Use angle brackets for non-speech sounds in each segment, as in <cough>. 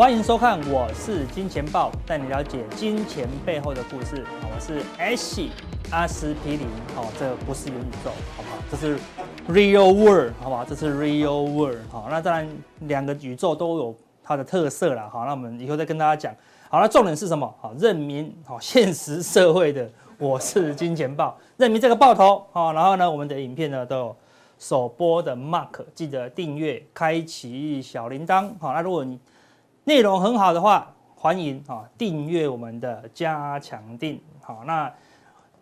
欢迎收看，我是金钱豹，带你了解金钱背后的故事。我是 S 阿司匹林，好，这个不是元宇宙，好不好？这是 Real World，好不好？这是 Real World，好，那当然两个宇宙都有它的特色啦，好，那我们以后再跟大家讲。好，那重点是什么？好，认明好 <laughs> 现实社会的，我是金钱豹，认明这个爆头，好，然后呢，我们的影片呢都有首播的 Mark，记得订阅，开启小铃铛，好，那如果你内容很好的话，欢迎啊订阅我们的加强錠。好，那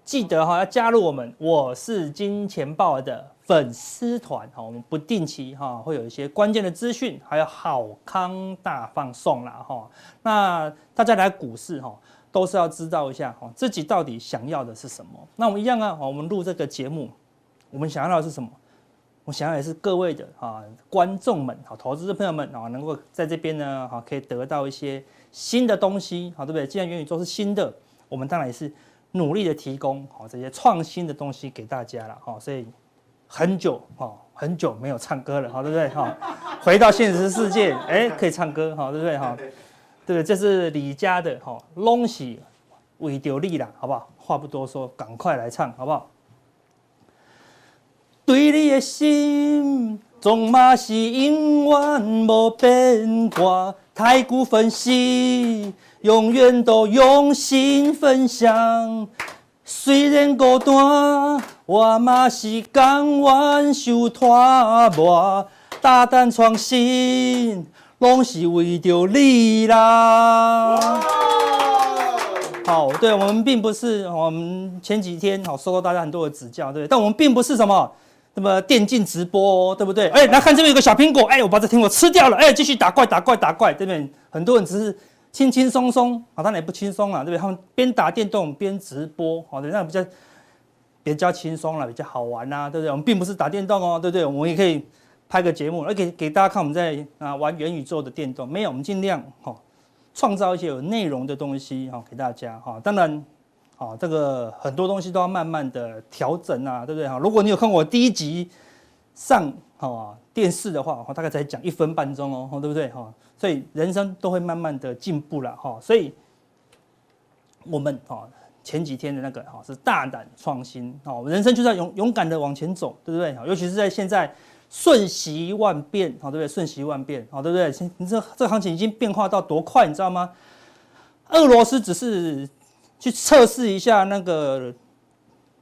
记得哈要加入我们，我是金钱豹的粉丝团。好，我们不定期哈会有一些关键的资讯，还有好康大放送啦哈。那大家来股市哈都是要知道一下哈自己到底想要的是什么。那我们一样啊，我们录这个节目，我们想要的是什么？我想要也是各位的啊观众们，好投资的朋友们啊，能够在这边呢，好可以得到一些新的东西，好对不对？既然元宇宙是新的，我们当然也是努力的提供好这些创新的东西给大家了，哈。所以很久哈很久没有唱歌了，好对不对？哈，回到现实世界，哎，可以唱歌，好对不对？哈，对不对？这是李家的哈，龙喜为丢力啦，好不好？话不多说，赶快来唱，好不好？对你的心，总嘛是永远无变卦。台股分析，永远都用心分享。虽然孤单，我嘛是甘愿受拖磨。大胆创新，拢是为着你啦。好，对我们并不是我们前几天好受到大家很多的指教，对，但我们并不是什么。那么电竞直播，对不对？哎，来看这边有个小苹果，哎，我把这苹果吃掉了，哎，继续打怪，打怪，打怪。这边很多人只是轻轻松松，啊，当然也不轻松啊，对不对？他们边打电动边直播，好的，那比较比较轻松了，比较好玩呐，对不对？我们并不是打电动哦，对不对？我们也可以拍个节目，而给给大家看我们在啊玩元宇宙的电动，没有，我们尽量哈创造一些有内容的东西哈给大家哈，当然。啊，这个很多东西都要慢慢的调整啊，对不对哈？如果你有看我第一集上啊电视的话，我大概才讲一分半钟哦，对不对哈？所以人生都会慢慢的进步了哈。所以我们啊前几天的那个哈是大胆创新哦，人生就是要勇勇敢的往前走，对不对？尤其是在现在瞬息万变，好对不对？瞬息万变，好对不对？你这这行情已经变化到多快，你知道吗？俄罗斯只是。去测试一下那个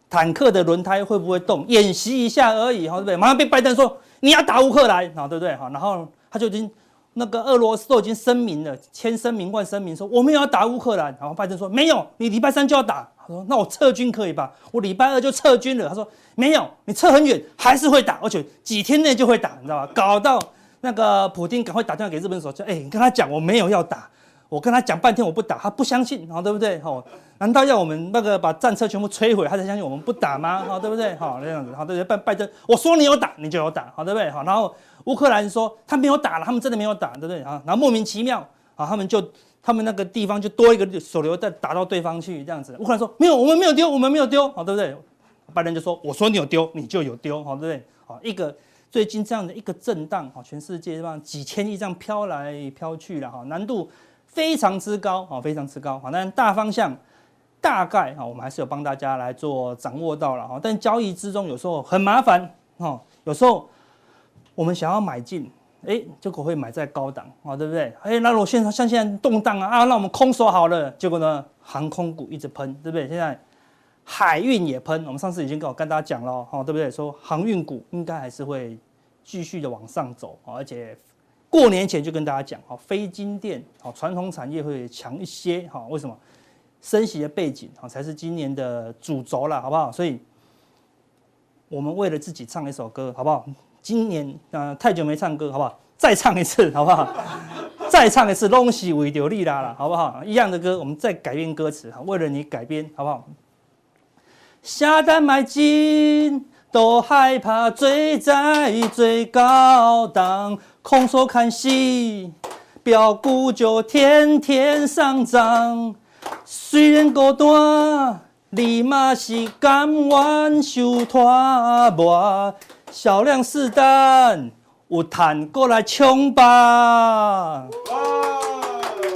坦克的轮胎会不会动，演习一下而已，哈，对不对？马上被拜登说你要打乌克兰，啊，对不对？哈，然后他就已经那个俄罗斯都已经声明了，签声明万声明说我们要打乌克兰，然后拜登说没有，你礼拜三就要打，他说那我撤军可以吧？我礼拜二就撤军了，他说没有，你撤很远还是会打，而且几天内就会打，你知道吧？搞到那个普京赶快打电话给日本首相，哎，你跟他讲我没有要打。我跟他讲半天，我不打，他不相信，好对不对？好，难道要我们那个把战车全部摧毁，他才相信我们不打吗？好对不对？好这样子，好对不对？拜拜登，我说你有打，你就有打，好对不对？好，然后乌克兰说他没有打了，他们真的没有打，对不对？啊，然后莫名其妙，啊，他们就他们那个地方就多一个手榴弹打到对方去，这样子。乌克兰说没有，我们没有丢，我们没有丢，好对不对？拜登就说我说你有丢，你就有丢，好对不对？好，一个最近这样的一个震荡，好，全世界这样几千亿这样飘来飘去了，哈，难度。非常之高啊，非常之高。好，但大方向大概啊，我们还是有帮大家来做掌握到了哈。但交易之中有时候很麻烦哦，有时候我们想要买进，哎，结果会买在高档啊，对不对？哎，那如果现在像现在动荡啊啊，那我们空手好了，结果呢，航空股一直喷，对不对？现在海运也喷，我们上次已经跟我跟大家讲了哈，对不对？说航运股应该还是会继续的往上走，而且。过年前就跟大家讲，哈，非金电，好，传统产业会强一些，哈，为什么？升息的背景，哈，才是今年的主轴了，好不好？所以，我们为了自己唱一首歌，好不好？今年，呃，太久没唱歌，好不好？再唱一次，好不好？<laughs> 再唱一次，拢是为着你啦，好不好？一样的歌，我们再改编歌词，哈为了你改编，好不好？下单买金，都害怕追在最高档。空手看戏，飙股就天天上涨。虽然孤单，你嘛是甘愿受拖磨。小量试单，有赚过来冲吧。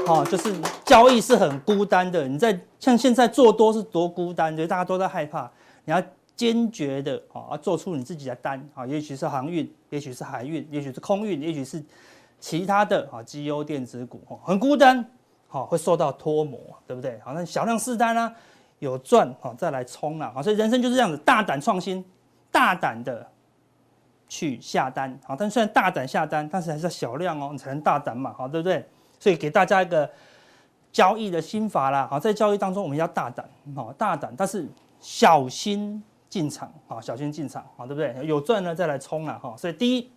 好，就是交易是很孤单的。你在像现在做多是多孤单，就大家都在害怕。你要坚决的啊，做出你自己的单啊，也许是航运，也许是海运，也许是空运，也许是其他的啊，绩优电子股很孤单，好会受到脱模，对不对？好，那小量试单啊，有赚好再来冲了啊，所以人生就是这样子，大胆创新，大胆的。去下单，好，但虽然大胆下单，但是还是要小量哦，你才能大胆嘛，好，对不对？所以给大家一个交易的心法啦，好，在交易当中我们要大胆，好，大胆，但是小心进场，啊，小心进场，啊，对不对？有赚呢再来冲了，哈，所以第一，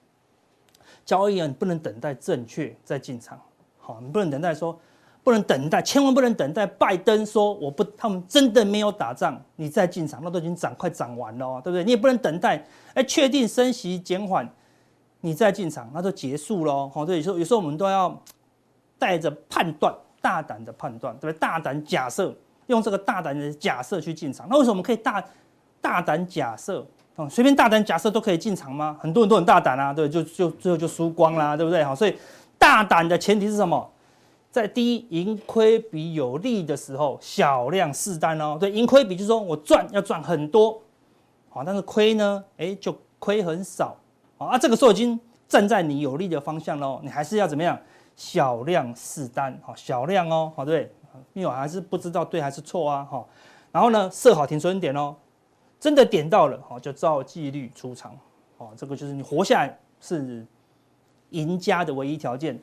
交易啊，你不能等待正确再进场，好，你不能等待说。不能等待，千万不能等待。拜登说我不，他们真的没有打仗，你再进场，那都已经涨快涨完了，对不对？你也不能等待，哎，确定升息减缓，你再进场，那就结束喽。好，所以有时候有时候我们都要带着判断，大胆的判断，对不对？大胆假设，用这个大胆的假设去进场。那为什么我们可以大大胆假设？哦，随便大胆假设都可以进场吗？很多人都很大胆啊，对，就就最后就输光啦，对不对？好，所以大胆的前提是什么？在低盈亏比有利的时候，小量试单哦。对，盈亏比就是说我赚要赚很多，好，但是亏呢，哎，就亏很少，啊，这个时候已经站在你有利的方向喽。你还是要怎么样？小量试单，好，小量哦，好，对，因为我还是不知道对还是错啊，哈。然后呢，设好停损点哦，真的点到了，好，就照纪律出场，哦，这个就是你活下来是赢家的唯一条件。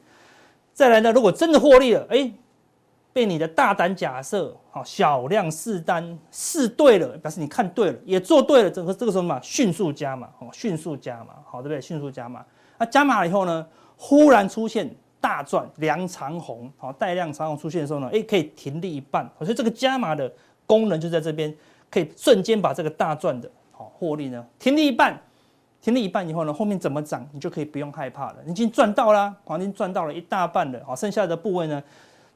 再来呢，如果真的获利了，哎，被你的大胆假设，好，小量试单试对了，表示你看对了，也做对了，整个这个时候嘛，迅速加码，哦，迅速加码，好，对不对？迅速加码，那加码了以后呢，忽然出现大赚，两长红，好，带量长红出现的时候呢，哎，可以停利一半，所以这个加码的功能就在这边，可以瞬间把这个大赚的，好，获利呢，停了一半。停了一半以后呢，后面怎么涨，你就可以不用害怕了。你已经赚到了，黄金赚到了一大半了，好，剩下的部位呢，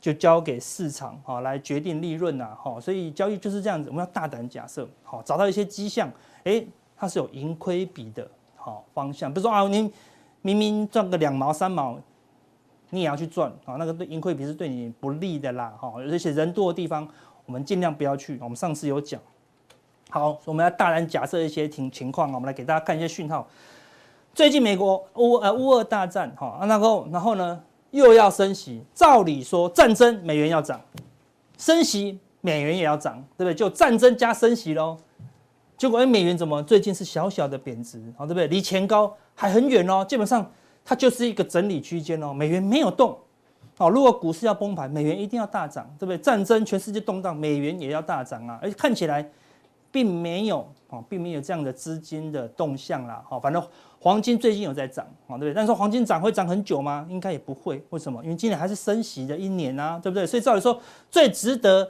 就交给市场好来决定利润呐，好，所以交易就是这样子，我们要大胆假设，好，找到一些迹象，诶，它是有盈亏比的，好方向，比如说啊，你明明赚个两毛三毛，你也要去赚，啊，那个对盈亏比是对你不利的啦，哈，而且人多的地方，我们尽量不要去，我们上次有讲。好，我们要大胆假设一些情情况，我们来给大家看一些讯号。最近美国乌呃乌俄大战，哈，然后然后呢又要升息，照理说战争美元要涨，升息美元也要涨，对不对？就战争加升息喽。结果哎，美元怎么最近是小小的贬值，好，对不对？离前高还很远哦，基本上它就是一个整理区间哦，美元没有动。好，如果股市要崩盘，美元一定要大涨，对不对？战争全世界动荡，美元也要大涨啊，而且看起来。并没有啊，并没有这样的资金的动向啦。好，反正黄金最近有在涨啊，对不对？但是黄金涨会涨很久吗？应该也不会。为什么？因为今年还是升息的一年啊，对不对？所以照理说，最值得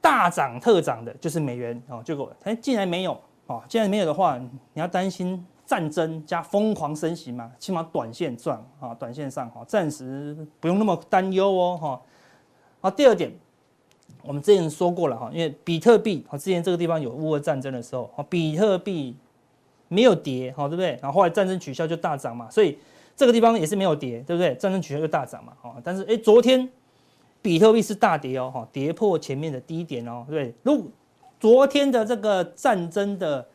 大涨特涨的就是美元啊。结果哎，既然没有啊，既然没有的话，你要担心战争加疯狂升息嘛？起码短线赚啊，短线上哈，暂时不用那么担忧哦。哈，好，第二点。我们之前说过了哈，因为比特币哈，之前这个地方有乌俄战争的时候，比特币没有跌，哈，对不对？然后后来战争取消就大涨嘛，所以这个地方也是没有跌，对不对？战争取消就大涨嘛，哈。但是哎，昨天比特币是大跌哦，哈，跌破前面的低点哦，对不对？如昨天的这个战争的。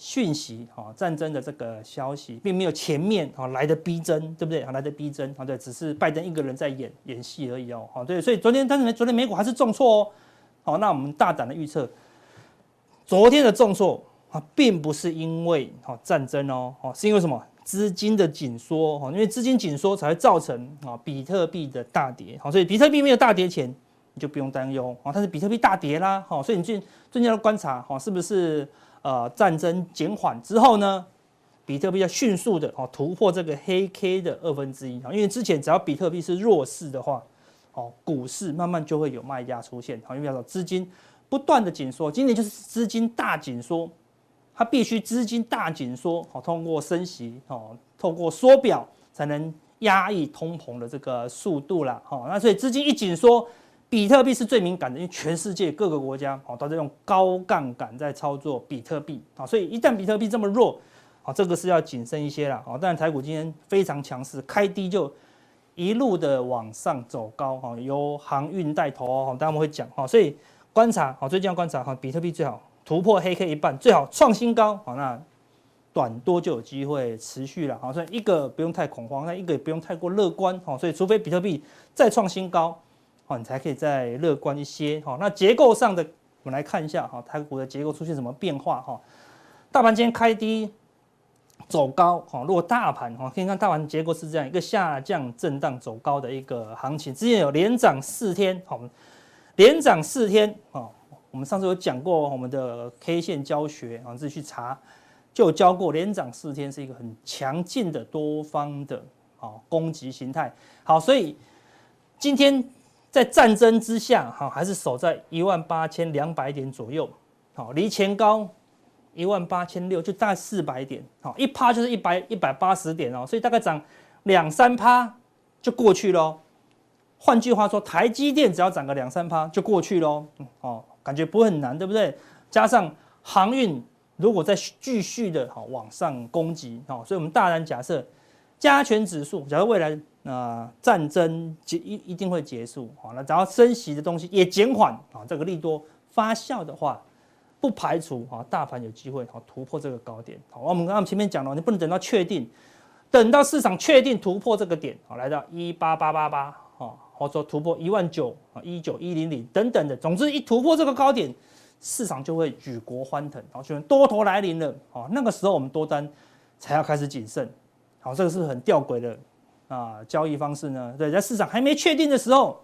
讯息哈，战争的这个消息并没有前面哈来的逼真，对不对？来的逼真啊，对，只是拜登一个人在演演戏而已哦，好，对，所以昨天但是昨天美股还是重挫哦，好，那我们大胆的预测，昨天的重挫啊，并不是因为哈战争哦，哦，是因为什么？资金的紧缩哈，因为资金紧缩才会造成啊比特币的大跌，好，所以比特币没有大跌前你就不用担忧啊，但是比特币大跌啦，好，所以你最最近要观察哈，是不是？呃，战争减缓之后呢，比特币要迅速的哦突破这个黑 K 的二分之一啊，因为之前只要比特币是弱势的话，哦，股市慢慢就会有卖家出现，好，因为要资金不断的紧缩，今年就是资金大紧缩，它必须资金大紧缩，好，通过升息哦，透过缩表才能压抑通膨的这个速度啦，好，那所以资金一紧缩。比特币是最敏感的，因为全世界各个国家哦都在用高杠杆在操作比特币啊，所以一旦比特币这么弱，啊，这个是要谨慎一些了啊。但台股今天非常强势，开低就一路的往上走高哈，由航运带头哦，大家们会讲哈，所以观察好，最近要观察哈，比特币最好突破黑 K 一半，最好创新高好，那短多就有机会持续了好，所以一个不用太恐慌，那一个也不用太过乐观哈，所以除非比特币再创新高，好，你才可以再乐观一些哈。那结构上的，我们来看一下哈，台股的结构出现什么变化哈？大盘今天开低。走高，哈，如果大盘哈，可以看大盘结构是这样一个下降震荡走高的一个行情。之前有连涨四天，好，连涨四天，啊，我们上次有讲过我们的 K 线教学，啊，自己去查，就有教过连涨四天是一个很强劲的多方的啊攻击形态。好，所以今天在战争之下，哈，还是守在一万八千两百点左右，好，离前高。一万八千六就大概四百点，好，一趴就是一百一百八十点哦，所以大概涨两三趴就过去喽。换句话说，台积电只要涨个两三趴就过去喽。哦，感觉不会很难，对不对？加上航运如果再继续的好往上攻击，好，所以我们大胆假设加权指数，假如未来啊战争结一一定会结束，好，那只要升息的东西也减缓啊，这个利多发酵的话。不排除啊，大盘有机会啊突破这个高点。好，我们刚刚前面讲了，你不能等到确定，等到市场确定突破这个点，好，来到一八八八八，啊，或者说突破一万九啊，一九一零零等等的，总之一突破这个高点，市场就会举国欢腾，然后，就多头来临了，啊，那个时候我们多单才要开始谨慎，好，这个是很吊诡的啊交易方式呢。对，在市场还没确定的时候，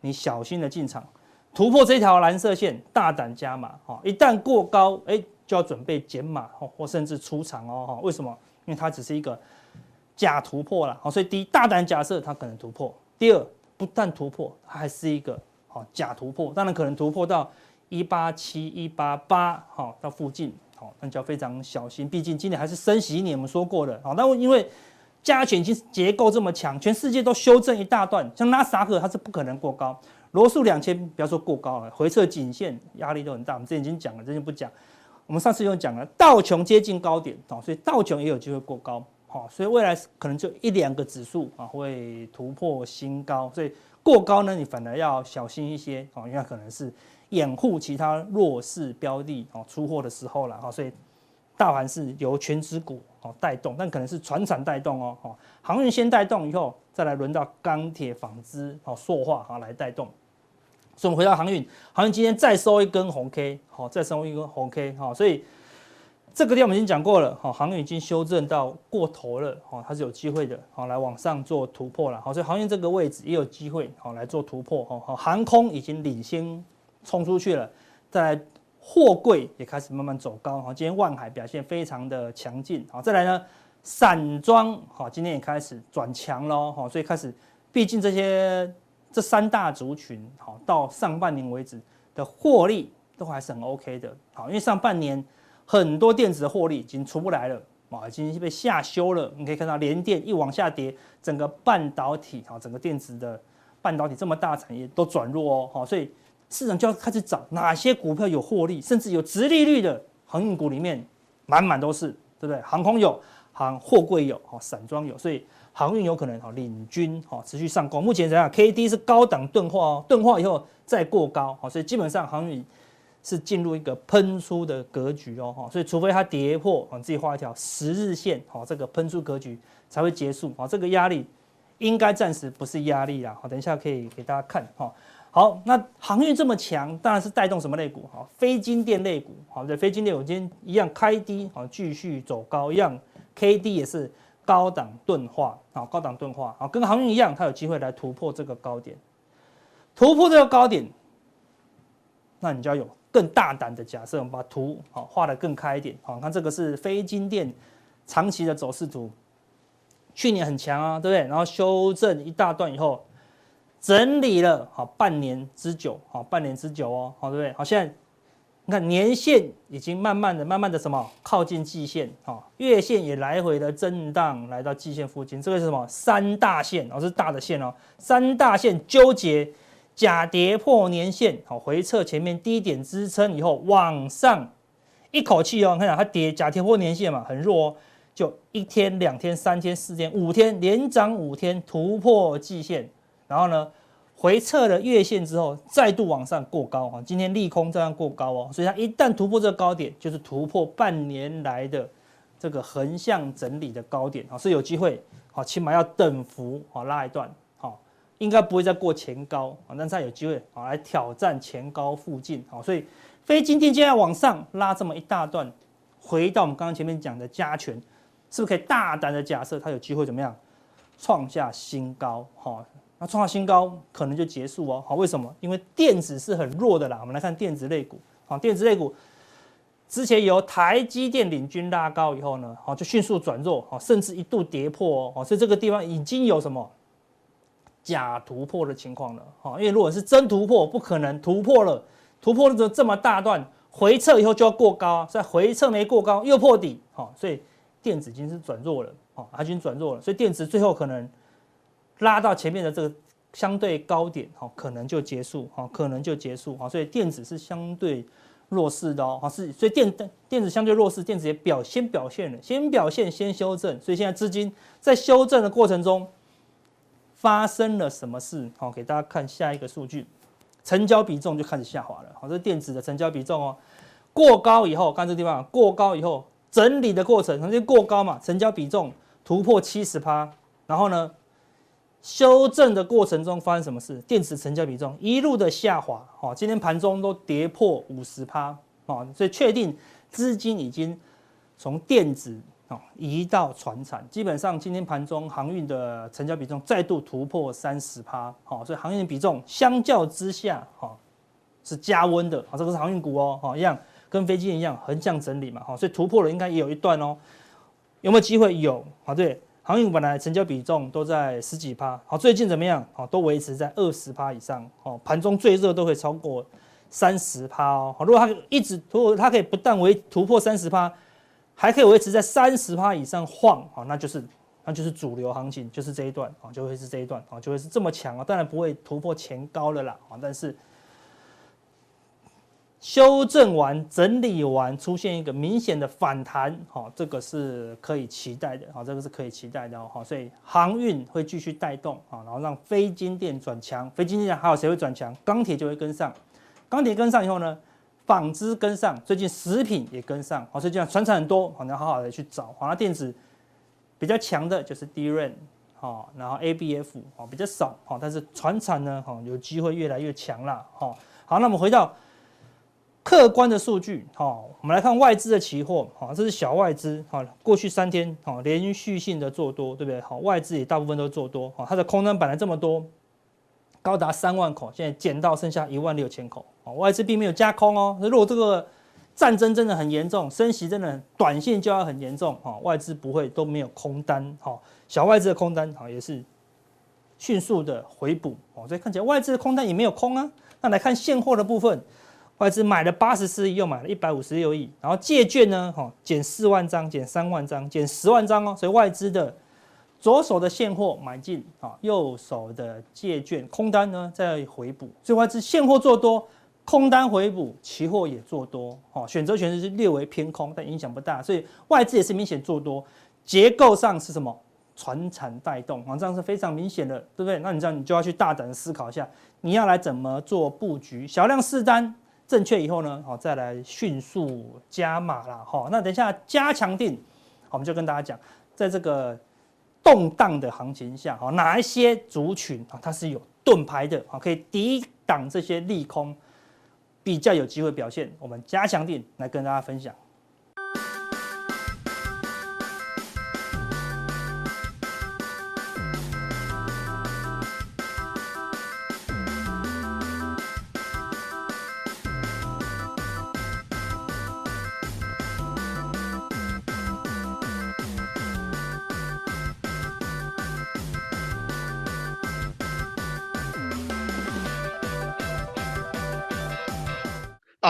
你小心的进场。突破这条蓝色线，大胆加码哈！一旦过高，哎，就要准备减码或甚至出场哦哈！为什么？因为它只是一个假突破了，好，所以第一，大胆假设它可能突破；第二，不但突破，它还是一个好假突破，当然可能突破到一八七、一八八好到附近，好，那就要非常小心。毕竟今年还是升息一年，我们说过的，好，那因为加权其实结构这么强，全世界都修正一大段，像纳斯克它是不可能过高。罗素两千不要说过高了，回撤颈线压力都很大。我们之前已经讲了，这就不讲。我们上次又讲了，道琼接近高点，所以道琼也有机会过高，好所以未来可能就一两个指数啊会突破新高，所以过高呢，你反而要小心一些，因为可能是掩护其他弱势标的哦出货的时候了，所以大盘是由权值股带动，但可能是船产带动哦，航运先带动以后，再来轮到钢铁、纺织、塑化啊来带动。所以我们回到航运，航运今天再收一根红 K，好，再收一根红 K，好，所以这个地方我们已经讲过了，好，航运已经修正到过头了，好，它是有机会的，好，来往上做突破了，好，所以航运这个位置也有机会，好，来做突破，好，航空已经领先冲出去了，再来货柜也开始慢慢走高，哈，今天万海表现非常的强劲，好，再来呢，散装，好，今天也开始转强喽，好，所以开始，毕竟这些。这三大族群，好，到上半年为止的获利都还是很 OK 的，好，因为上半年很多电子的获利已经出不来了，啊，已经被下修了。你可以看到联电一往下跌，整个半导体，好，整个电子的半导体这么大产业都转弱哦，好，所以市场就要开始找哪些股票有获利，甚至有直利率的航运股里面满满都是，对不对？航空有，航货柜有，好，散装有，所以。航运有可能哈领军哈持续上攻，目前怎样？K D 是高档钝化哦，钝化以后再过高，好，所以基本上航运是进入一个喷出的格局哦，哈，所以除非它跌破，啊，自己画一条十日线，好，这个喷出格局才会结束，好，这个压力应该暂时不是压力啦，好，等一下可以给大家看，哈，好，那航运这么强，当然是带动什么类股？哈，非金电类股，好，这非金电我今天一样开低，好，继续走高，一样 K D 也是。高档钝化啊，高档钝化啊，跟航运一样，它有机会来突破这个高点，突破这个高点，那你就要有更大胆的假设，我们把图好画得更开一点好，看这个是非金电长期的走势图，去年很强啊，对不对？然后修正一大段以后，整理了好半年之久，好半年之久哦，好对不对？好，现在。你看年线已经慢慢的、慢慢的什么靠近季线，哈，月线也来回的震荡，来到季线附近。这个是什么？三大线哦，是大的线哦。三大线纠结，假跌破年线，好，回撤前面低点支撑以后往上，一口气哦，你看它跌假跌破年线嘛，很弱哦，就一天、两天、三天、四天、五天连涨五天，突破季线，然后呢回撤了月线之后，再度往上过高啊。今天利空这样过高哦，所以它一旦突破这个高点，就是突破半年来的这个横向整理的高点啊，是有机会好，起码要等幅好拉一段好，应该不会再过前高啊，但是它有机会啊来挑战前高附近好，所以非金电现在往上拉这么一大段，回到我们刚刚前面讲的加权。是不是可以大胆的假设它有机会怎么样创下新高？哈，那创下新高可能就结束哦。好，为什么？因为电子是很弱的啦。我们来看电子类股，好，电子类股之前由台积电领军拉高以后呢，好，就迅速转弱，好，甚至一度跌破哦。所以这个地方已经有什么假突破的情况了。好，因为如果是真突破，不可能突破了，突破了这这么大段回撤以后就要过高，在回撤没过高又破底，好，所以。电子已经是转弱了，哦，它已经转弱了，所以电子最后可能拉到前面的这个相对高点，哦，可能就结束，哦，可能就结束，哦，所以电子是相对弱势的哦，是，所以电电子相对弱势，电子也表先表现了，先表现先修正，所以现在资金在修正的过程中发生了什么事？好，给大家看下一个数据，成交比重就开始下滑了，好，这是电子的成交比重哦，过高以后，看这地方，过高以后。整理的过程曾经过高嘛，成交比重突破七十趴，然后呢，修正的过程中发生什么事？电子成交比重一路的下滑，哦，今天盘中都跌破五十趴，哦，所以确定资金已经从电子哦移到船产，基本上今天盘中航运的成交比重再度突破三十趴，好，所以航运的比重相较之下，哈，是加温的，好，这个是航运股哦，好，一样。跟飞机一样横向整理嘛，哈，所以突破了应该也有一段哦，有没有机会？有啊，对，航运本来成交比重都在十几趴，好，最近怎么样？好，都维持在二十趴以上，哦，盘中最热都会超过三十趴哦，好，如果它一直如果它可以不但维突破三十趴，还可以维持在三十趴以上晃，好，那就是那就是主流行情，就是这一段啊，就会是这一段啊，就会是这么强啊，当然不会突破前高了啦，啊，但是。修正完、整理完，出现一个明显的反弹，好，这个是可以期待的，好，这个是可以期待的，好，所以航运会继续带动，好，然后让非金电转强，非金电还有谁会转强？钢铁就会跟上，钢铁跟上以后呢，纺织跟上，最近食品也跟上，好，所以这样传产很多，好，你要好好的去找，好，那电子比较强的就是 DRAM，好，然后 ABF，好，比较少，好，但是船产呢，好，有机会越来越强了，好，好，那我们回到。客观的数据，好，我们来看外资的期货，好，这是小外资，好，过去三天，好，连续性的做多，对不对？好，外资也大部分都做多，好，它的空单本来这么多，高达三万口，现在减到剩下一万六千口，好，外资并没有加空哦。如果这个战争真的很严重，升息真的短线就要很严重，好，外资不会都没有空单，好，小外资的空单，好，也是迅速的回补，哦，所以看起来外资的空单也没有空啊。那来看现货的部分。外资买了八十四亿，又买了一百五十六亿，然后借券呢，哈，减四万张，减三万张，减十万张哦，所以外资的左手的现货买进，啊，右手的借券空单呢在回补，所以外资现货做多，空单回补，期货也做多，哈，选择权是略微偏空，但影响不大，所以外资也是明显做多，结构上是什么？传产带动，啊，这样是非常明显的，对不对？那你这样你就要去大胆思考一下，你要来怎么做布局，小量试单。正确以后呢，好，再来迅速加码啦，哦，那等一下加强定，我们就跟大家讲，在这个动荡的行情下，哦，哪一些族群啊，它是有盾牌的，好，可以抵挡这些利空，比较有机会表现，我们加强定来跟大家分享。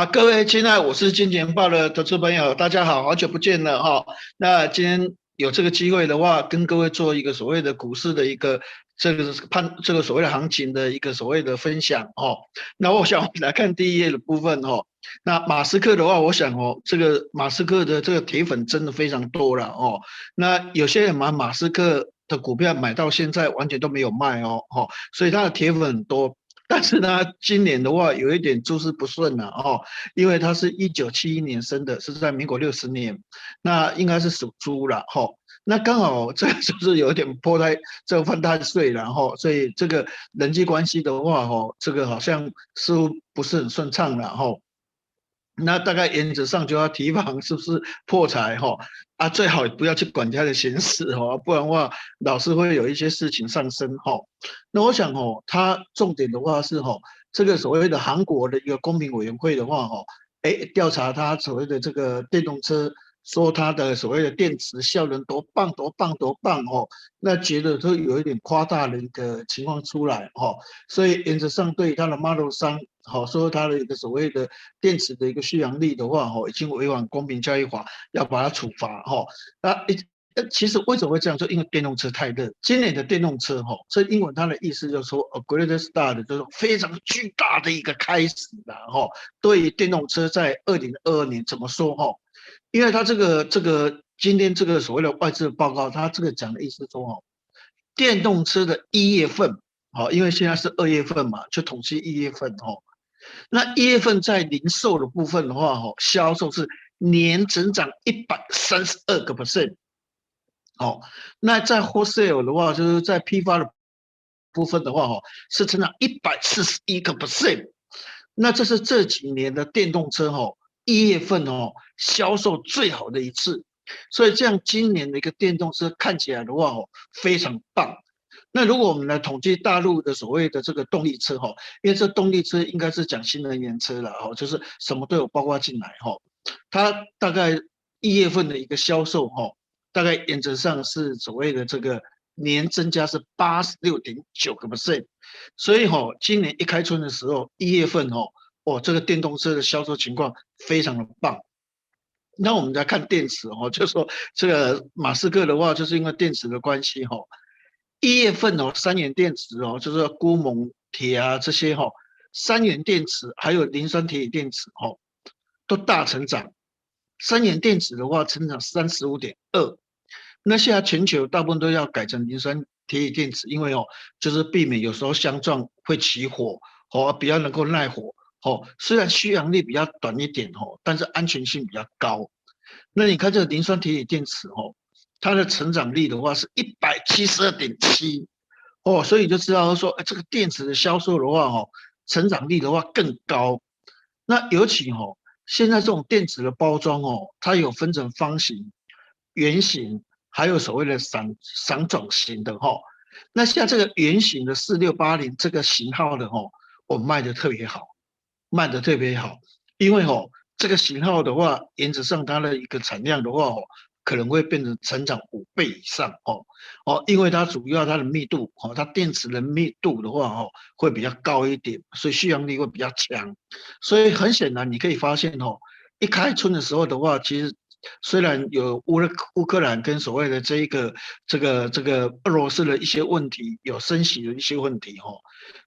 啊，各位亲爱，我是金钱豹的投资朋友，大家好，好久不见了哈。那今天有这个机会的话，跟各位做一个所谓的股市的一个这个判这个所谓的行情的一个所谓的分享哦。那我想来看第一页的部分哦。那马斯克的话，我想哦，这个马斯克的这个铁粉真的非常多了哦。那有些人买马斯克的股票买到现在完全都没有卖哦，哦，所以他的铁粉很多。但是呢，今年的话有一点诸事不顺了哦，因为他是一九七一年生的，是在民国六十年，那应该是属猪了哈。那刚好这个就是有点破胎，这个犯太岁了哈，所以这个人际关系的话哈，这个好像似乎不是很顺畅了哈。那大概原则上就要提防是不是破财哈啊，最好不要去管他的闲事哈，<laughs> 不然的话老是会有一些事情上升哈。那我想哦，他重点的话是哈，这个所谓的韩国的一个公平委员会的话哈，哎，调查他所谓的这个电动车，说他的所谓的电池效能多棒多棒多棒哦，那觉得都有一点夸大的一个情况出来哈，所以原则上对他的 Model 3。好，说它的一个所谓的电池的一个续航力的话，哈，已经违反公平交易法，要把它处罚，哈。那一，其实为什么会这样？就因为电动车太热。今年的电动车，哈，这英文它的意思就是说，a great start，就是非常巨大的一个开始了，哈。对于电动车在二零二二年怎么说，哈？因为它这个这个今天这个所谓的外资的报告，它这个讲的意思说，哈，电动车的一月份，好，因为现在是二月份嘛，就统计一月份，哈。那一月份在零售的部分的话，哈，销售是年增长一百三十二个 percent，哦，那在 wholesale 的话，就是在批发的部分的话，哈，是增长一百四十一个 percent，那这是这几年的电动车，哈，一月份哦销售最好的一次，所以这样今年的一个电动车看起来的话，哦，非常棒。那如果我们来统计大陆的所谓的这个动力车哈，因为这动力车应该是讲新能源车了哈，就是什么都有包括进来哈。它大概一月份的一个销售哈，大概原则上是所谓的这个年增加是八十六点九个 percent，所以哈，今年一开春的时候一月份哈，哦这个电动车的销售情况非常的棒。那我们再看电池哈，就说这个马斯克的话，就是因为电池的关系哈。一月份哦，三元电池哦，就是鈷锰铁啊这些哈，三元电池还有磷酸铁锂电池哦，都大成长。三元电池的话，成长三十五点二。那现在全球大部分都要改成磷酸铁锂电池，因为哦，就是避免有时候相撞会起火哦，比较能够耐火哦。虽然续航力比较短一点哦，但是安全性比较高。那你看这个磷酸铁锂电池哦。它的成长率的话是一百七十二点七哦，所以就知道说，哎，这个电池的销售的话，哦，成长率的话更高。那尤其哦，现在这种电池的包装哦，它有分成方形、圆形，还有所谓的散散装型的哈。那像这个圆形的四六八零这个型号的哦，我卖的特别好，卖的特别好，因为哦，这个型号的话，原则上它的一个产量的话哦。可能会变成成长五倍以上哦哦，因为它主要它的密度哦，它电池的密度的话哦，会比较高一点，所以续航力会比较强。所以很显然，你可以发现哦，一开春的时候的话，其实虽然有乌克乌克兰跟所谓的这一个这个这个俄罗斯的一些问题，有升息的一些问题哦，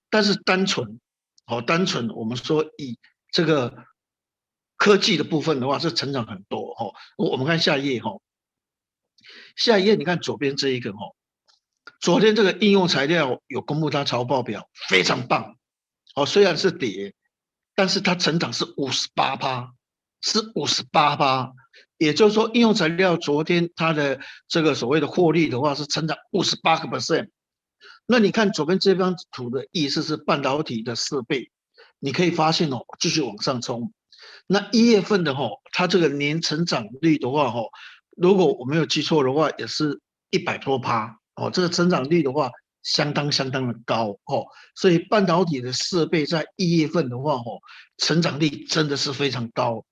但是单纯哦，单纯我们说以这个。科技的部分的话是成长很多哈，我们看下一页哈，下一页你看左边这一个哦，昨天这个应用材料有公布它财报表，非常棒。哦，虽然是跌，但是它成长是五十八趴，是五十八趴，也就是说应用材料昨天它的这个所谓的获利的话是成长五十八个 percent，那你看左边这张图的意思是半导体的四倍，你可以发现哦，继续往上冲。那一月份的哈，它这个年成长率的话哦，如果我没有记错的话，也是一百多趴哦。这个成长率的话，相当相当的高哦。所以半导体的设备在一月份的话哈，成长率真的是非常高。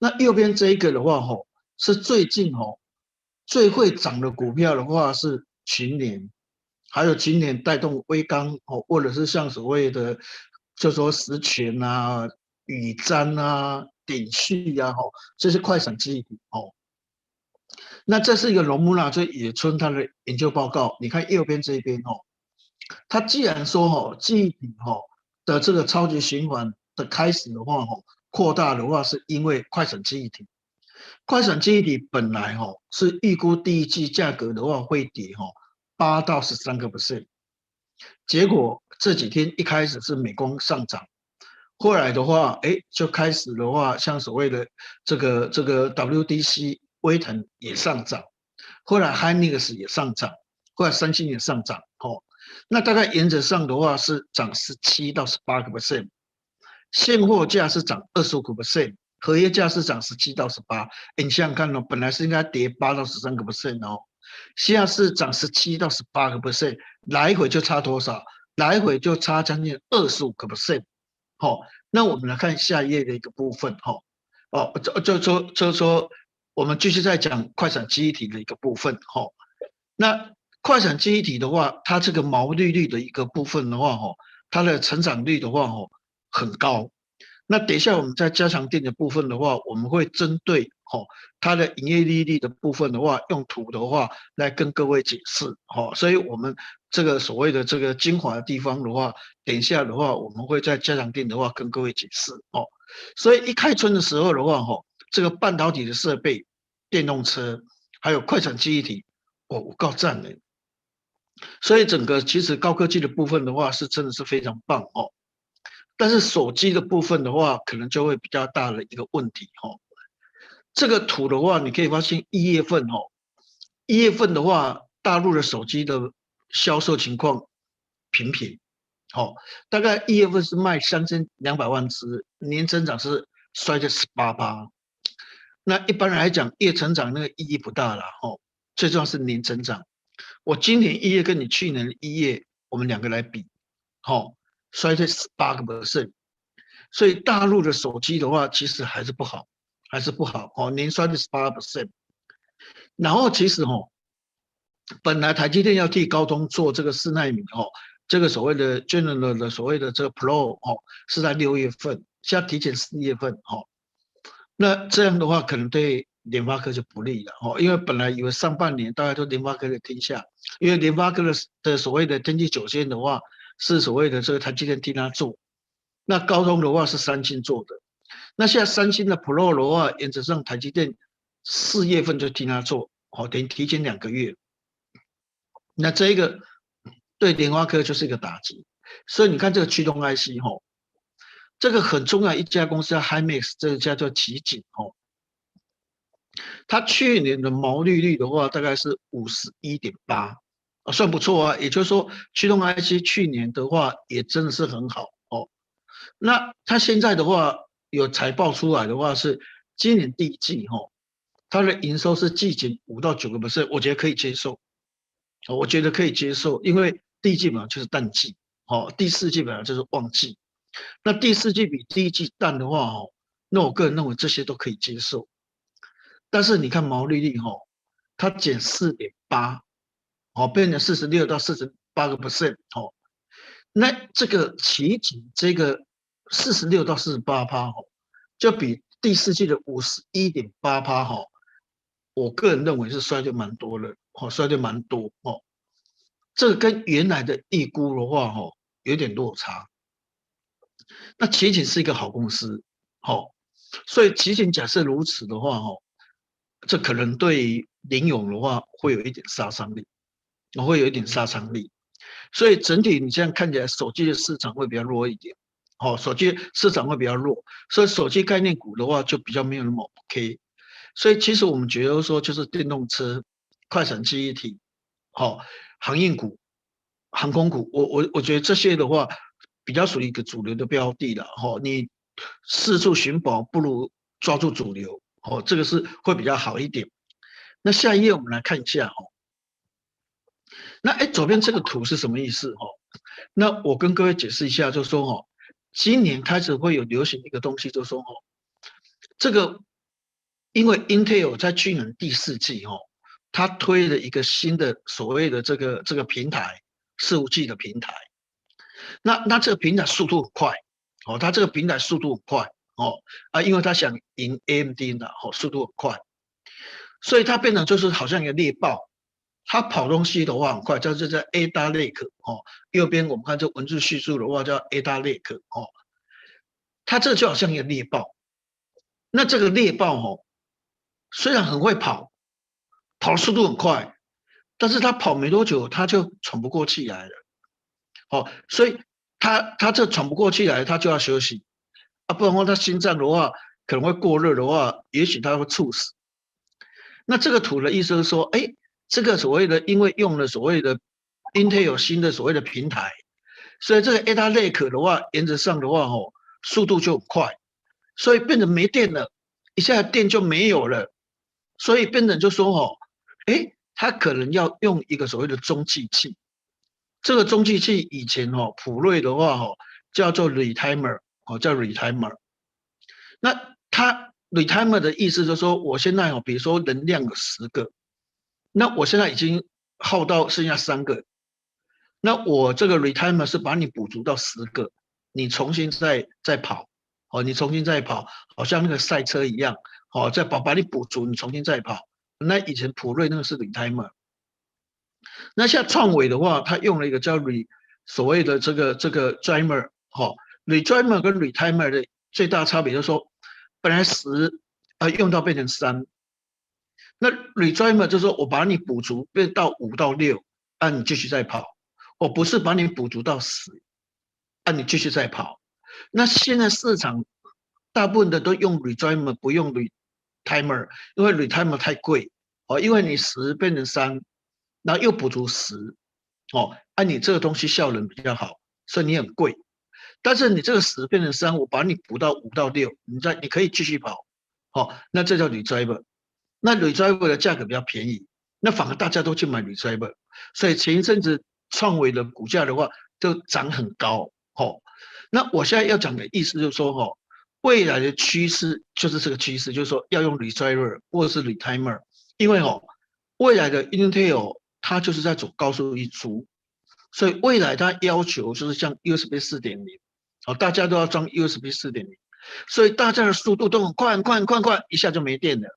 那右边这一个的话哈，是最近哦最会涨的股票的话是群联，还有群联带动微刚哦，或者是像所谓的就说实权啊。宇瞻啊，鼎旭啊，吼，这些快闪记忆体哦。那这是一个龙木纳，这野村他的研究报告。你看右边这边哦，它既然说哈记忆体哈的这个超级循环的开始的话哈扩大的话，是因为快闪记忆体。快闪记忆体本来哈是预估第一季价格的话会跌哈八到十三个 percent，结果这几天一开始是美光上涨，后来的话哎就开始的话像所谓的这个这个 WDC 威腾也上涨，后来 Hynix 也上涨，后来三星也上涨哦，那大概原则上的话是涨十七到十八个 percent，现货价是涨二十五个 percent。合约价是涨十七到十八，你想想看哦，本来是应该跌八到十三个 percent 哦，现在是涨十七到十八个 percent，来回就差多少？来回就差将近二十五个 percent。好，那我们来看下一页的一个部分哈。哦，就就说就说我们继续在讲快闪记忆体的一个部分哈。那快闪记忆体的话，它这个毛利率的一个部分的话哈，它的成长率的话哈很高。那等一下，我们在加强店的部分的话，我们会针对吼它的营业利率的部分的话，用图的话来跟各位解释吼。所以，我们这个所谓的这个精华的地方的话，等一下的话，我们会在加强店的话跟各位解释哦。所以一开春的时候的话，吼这个半导体的设备、电动车还有快闪记忆体，哦，我告赞的。所以整个其实高科技的部分的话，是真的是非常棒哦。但是手机的部分的话，可能就会比较大的一个问题哦。这个图的话，你可以发现一月份哦，一月份的话，大陆的手机的销售情况平平，好，大概一月份是卖三千两百万只，年增长是衰退十八趴。那一般来讲，月成长那个意义不大了哈，最重要是年成长。我今年一月跟你去年一月，我们两个来比，好。衰退十八个百分点所以大陆的手机的话，其实还是不好，还是不好哦，年衰退十八个百分点。然后其实哦，本来台积电要替高通做这个四奈米哦，这个所谓的 General 的所谓的这个 Pro 哦，是在六月份，现在提前四月份哦。那这样的话，可能对联发科就不利了哦，因为本来以为上半年大家都联发科的天下，因为联发科的的所谓的天玑九千的话。是所谓的这个台积电替他做，那高通的话是三星做的，那现在三星的 Pro 的话，原则上台积电四月份就替他做，好，等于提前两个月。那这一个对联发科就是一个打击，所以你看这个驱动 IC 哈，这个很重要一家公司叫 Himax，这个叫做奇景哦，它去年的毛利率的话大概是五十一点八。啊，算不错啊，也就是说，驱动 IC 去年的话也真的是很好哦。那它现在的话有财报出来的话是今年第一季哈，它的营收是季减五到九个 percent，我觉得可以接受。我觉得可以接受，因为第一季本来就是淡季，哦，第四季本来就是旺季。那第四季比第一季淡的话哦，那我个人认为这些都可以接受。但是你看毛利率哈，它减四点八。哦，变成四十六到四十八个 percent 哦，那这个奇景这个四十六到四十八趴哦，就比第四季的五十一点八趴哈，我个人认为是衰退蛮多了，哦，衰退蛮多哦，这跟原来的预估的话哈，有点落差。那奇景是一个好公司，好，所以奇景假设如此的话哈，这可能对联咏的话会有一点杀伤力。我会有一点杀伤力，所以整体你这样看起来，手机的市场会比较弱一点。好，手机市场会比较弱，所以手机概念股的话就比较没有那么 OK。所以其实我们觉得说，就是电动车、快闪记忆体、好航运股、航空股，我我我觉得这些的话比较属于一个主流的标的了。哈，你四处寻宝不如抓住主流。哦，这个是会比较好一点。那下一页我们来看一下哈。那哎，左边这个图是什么意思？哈，那我跟各位解释一下，就说哈，今年开始会有流行一个东西，就说哦，这个因为 Intel 在去年第四季哦，它推了一个新的所谓的这个这个平台，伺服器的平台。那那这个平台速度很快，哦，它这个平台速度很快，哦啊，因为它想赢 AMD 的，哦，速度很快，所以它变成就是好像一个猎豹。它跑东西的话很快，叫这叫 ADA Lake 哦。右边我们看这文字叙述的话叫 ADA Lake 哦。它这就好像一个猎豹，那这个猎豹哦，虽然很会跑，跑的速度很快，但是它跑没多久，它就喘不过气来了。哦，所以他他这喘不过气来，他就要休息啊，不然的话他心脏的话可能会过热的话，也许他会猝死。那这个图的意思是说，哎。这个所谓的，因为用了所谓的 Intel 新的所谓的平台，所以这个 Ada Lake 的话，原则上的话，哦，速度就很快，所以变成没电了，一下电就没有了，所以变成就说，哦，哎，他可能要用一个所谓的中继器，这个中继器以前哦，普瑞的话，哦，叫做 Retimer，哦，叫 Retimer，那它 Retimer 的意思就是说，我现在哦，比如说能量有十个。那我现在已经耗到剩下三个，那我这个 retimer 是把你补足到十个，你重新再再跑，哦，你重新再跑，好像那个赛车一样，哦，再把把你补足，你重新再跑。那以前普瑞那个是 retimer，那像创纬的话，他用了一个叫 re 所谓的这个这个 driver，哈，retimer 跟 retimer 的最大差别就是说，本来十啊用到变成三。那 redriver 就是说我把你补足变到五到六，按你继续再跑，我不是把你补足到十，按你继续再跑。那现在市场大部分的都用 redriver 不用 retimer，因为 retimer 太贵哦，因为你十变成三，然后又补足十，哦，按你这个东西效能比较好，所以你很贵。但是你这个十变成三，我把你补到五到六，你再你可以继续跑，哦，那这叫 redriver。那 redriver 的价格比较便宜，那反而大家都去买 redriver，所以前一阵子创纬的股价的话就涨很高，吼。那我现在要讲的意思就是说，哦，未来的趋势就是这个趋势，就是说要用 redriver 或者是 retimer，因为哦，未来的 Intel 它就是在走高速一族，所以未来它要求就是像 USB 四点零，哦，大家都要装 USB 四点零，所以大家的速度都很快快快快，一下就没电了。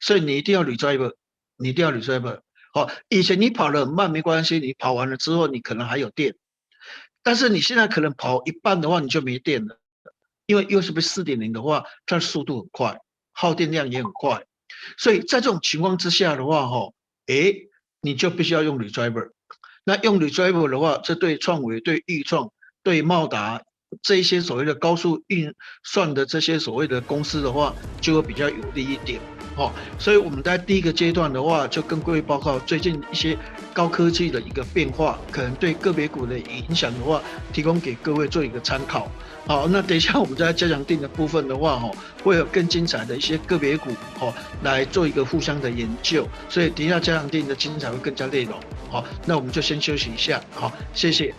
所以你一定要 redriver，你一定要 redriver。好，以前你跑得很慢没关系，你跑完了之后你可能还有电，但是你现在可能跑一半的话你就没电了，因为 USB 四点零的话，它的速度很快，耗电量也很快，所以在这种情况之下的话，哈，哎，你就必须要用 redriver。那用 redriver 的话，这对创维、对易创、对茂达这一些所谓的高速运算的这些所谓的公司的话，就会比较有利一点。哦，所以我们在第一个阶段的话，就跟各位报告最近一些高科技的一个变化，可能对个别股的影响的话，提供给各位做一个参考。好，那等一下我们在加强定的部分的话，哈，会有更精彩的一些个别股，哈，来做一个互相的研究。所以等一下加强定的精彩会更加内容。好，那我们就先休息一下。好，谢谢。